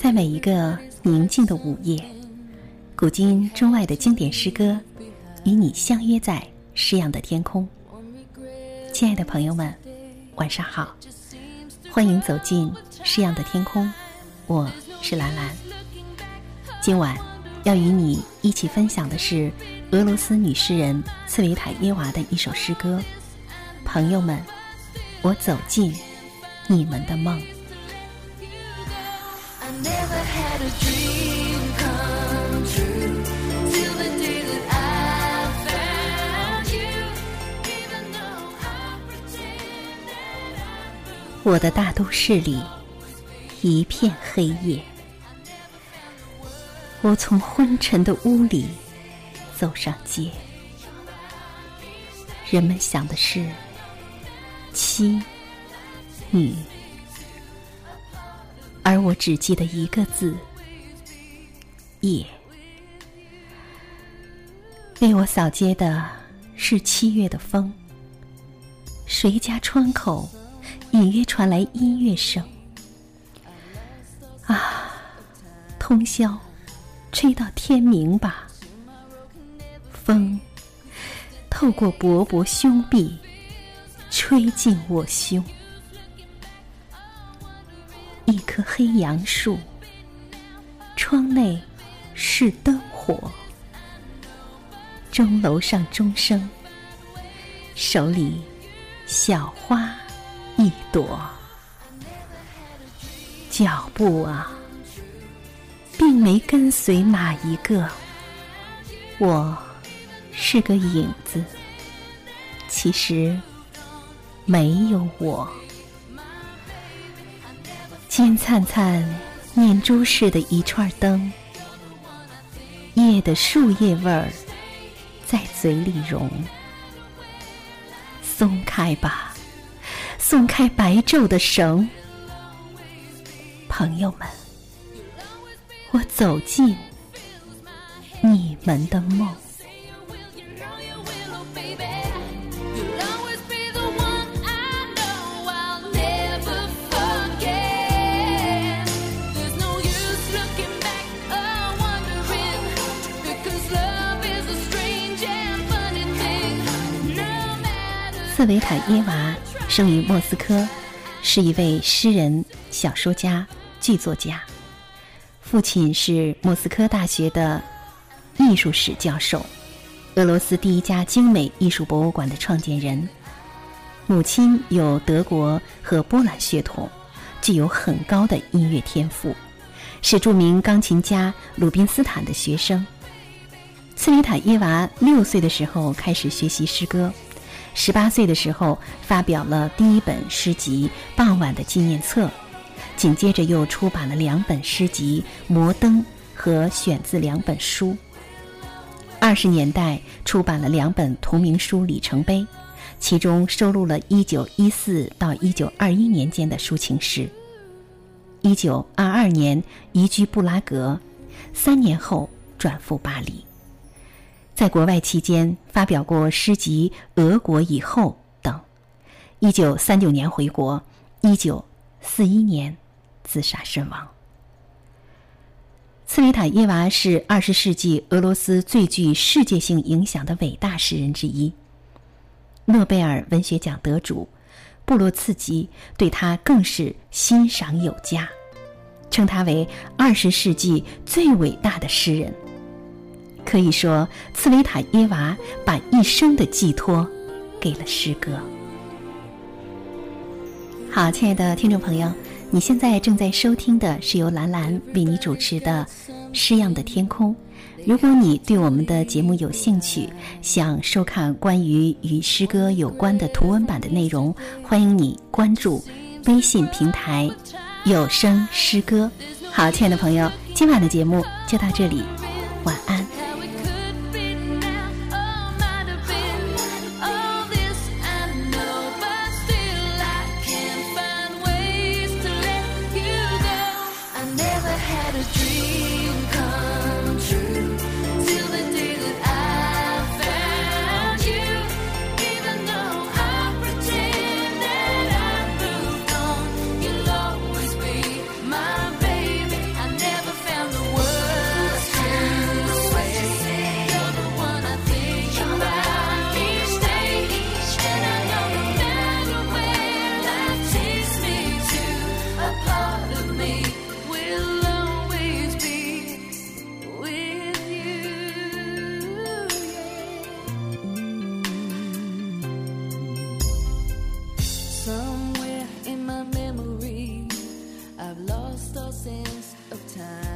在每一个宁静的午夜，古今中外的经典诗歌，与你相约在诗样的天空。亲爱的朋友们，晚上好，欢迎走进诗样的天空，我是兰兰。今晚要与你一起分享的是俄罗斯女诗人茨维塔耶娃的一首诗歌。朋友们，我走进你们的梦。我的大都市里一片黑夜，我从昏沉的屋里走上街，人们想的是妻女。而我只记得一个字：夜。为我扫街的是七月的风。谁家窗口隐约传来音乐声？啊，通宵，吹到天明吧。风透过薄薄胸壁，吹进我胸。黑杨树，窗内是灯火。钟楼上钟声，手里小花一朵。脚步啊，并没跟随哪一个。我是个影子，其实没有我。金灿灿、念珠似的一串灯，夜的树叶味儿在嘴里融。松开吧，松开白昼的绳，朋友们，我走进你们的梦。茨维塔耶娃生于莫斯科，是一位诗人、小说家、剧作家。父亲是莫斯科大学的艺术史教授，俄罗斯第一家精美艺术博物馆的创建人。母亲有德国和波兰血统，具有很高的音乐天赋，是著名钢琴家鲁宾斯坦的学生。茨维塔耶娃六岁的时候开始学习诗歌。十八岁的时候，发表了第一本诗集《傍晚的纪念册》，紧接着又出版了两本诗集《摩登》和选自两本书。二十年代出版了两本同名书《里程碑》，其中收录了一九一四到一九二一年间的抒情诗。一九二二年移居布拉格，三年后转赴巴黎。在国外期间，发表过诗集《俄国以后》等。一九三九年回国，一九四一年自杀身亡。茨维塔耶娃是二十世纪俄罗斯最具世界性影响的伟大诗人之一。诺贝尔文学奖得主布洛茨基对他更是欣赏有加，称他为二十世纪最伟大的诗人。可以说，茨维塔耶娃把一生的寄托给了诗歌。好，亲爱的听众朋友，你现在正在收听的是由兰兰为你主持的《诗样的天空》。如果你对我们的节目有兴趣，想收看关于与诗歌有关的图文版的内容，欢迎你关注微信平台“有声诗歌”。好，亲爱的朋友，今晚的节目就到这里，晚安。dream. Of time.